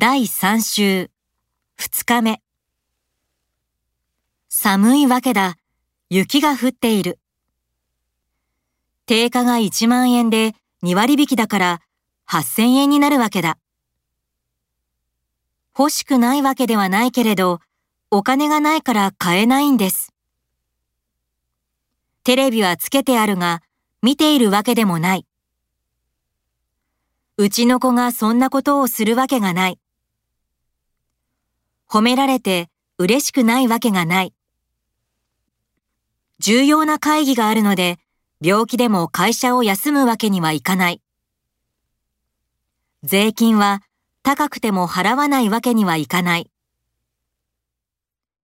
第3週、2日目。寒いわけだ。雪が降っている。定価が1万円で2割引きだから8000円になるわけだ。欲しくないわけではないけれど、お金がないから買えないんです。テレビはつけてあるが、見ているわけでもない。うちの子がそんなことをするわけがない。褒められて嬉しくないわけがない。重要な会議があるので、病気でも会社を休むわけにはいかない。税金は高くても払わないわけにはいかない。